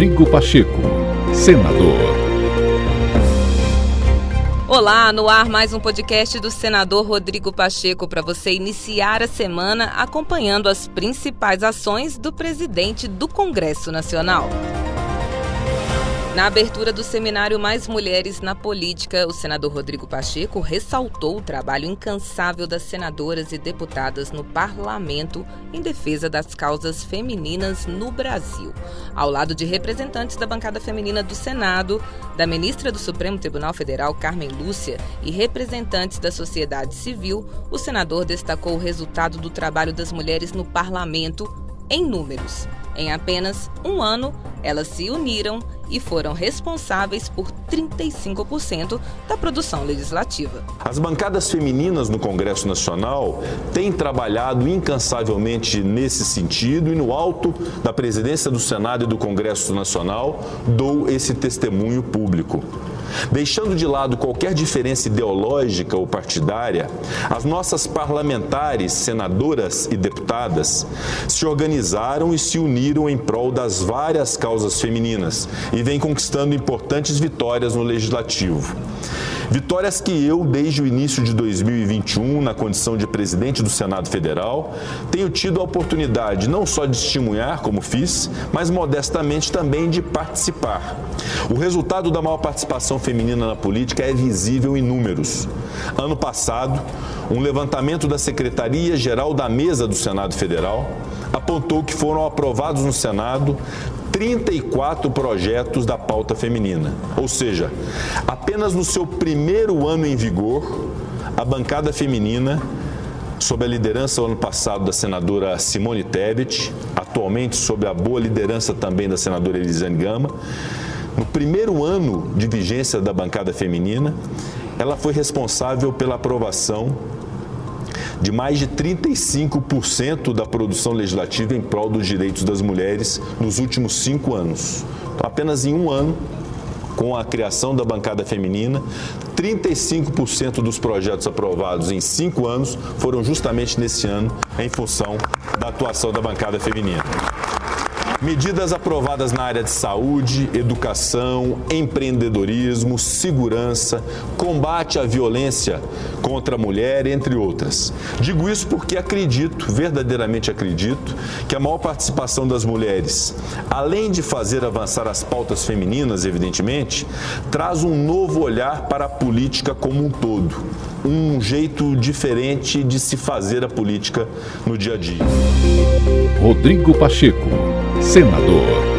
Rodrigo Pacheco, senador. Olá, no ar mais um podcast do senador Rodrigo Pacheco para você iniciar a semana acompanhando as principais ações do presidente do Congresso Nacional. Na abertura do seminário Mais Mulheres na Política, o senador Rodrigo Pacheco ressaltou o trabalho incansável das senadoras e deputadas no parlamento em defesa das causas femininas no Brasil. Ao lado de representantes da bancada feminina do Senado, da ministra do Supremo Tribunal Federal, Carmen Lúcia, e representantes da sociedade civil, o senador destacou o resultado do trabalho das mulheres no parlamento em números. Em apenas um ano, elas se uniram e foram responsáveis por 35% da produção legislativa. As bancadas femininas no Congresso Nacional têm trabalhado incansavelmente nesse sentido e no alto da presidência do Senado e do Congresso Nacional dou esse testemunho público. Deixando de lado qualquer diferença ideológica ou partidária, as nossas parlamentares, senadoras e deputadas se organizaram e se uniram em prol das várias causas femininas e vêm conquistando importantes vitórias no legislativo. Vitórias que eu, desde o início de 2021, na condição de presidente do Senado Federal, tenho tido a oportunidade não só de testemunhar, como fiz, mas modestamente também de participar. O resultado da maior participação feminina na política é visível em números. Ano passado, um levantamento da Secretaria-Geral da Mesa do Senado Federal apontou que foram aprovados no Senado 34 projetos da pauta feminina. Ou seja, apenas no seu primeiro ano em vigor, a bancada feminina, sob a liderança ano passado da senadora Simone Tebet, atualmente sob a boa liderança também da senadora Elisane Gama, no primeiro ano de vigência da bancada feminina, ela foi responsável pela aprovação de mais de 35% da produção legislativa em prol dos direitos das mulheres nos últimos cinco anos. Então, apenas em um ano, com a criação da bancada feminina, 35% dos projetos aprovados em cinco anos foram justamente nesse ano em função da atuação da bancada feminina. Medidas aprovadas na área de saúde, educação, empreendedorismo, segurança, combate à violência contra a mulher, entre outras. Digo isso porque acredito, verdadeiramente acredito, que a maior participação das mulheres, além de fazer avançar as pautas femininas, evidentemente, traz um novo olhar para a política como um todo, um jeito diferente de se fazer a política no dia a dia. Rodrigo Pacheco senador.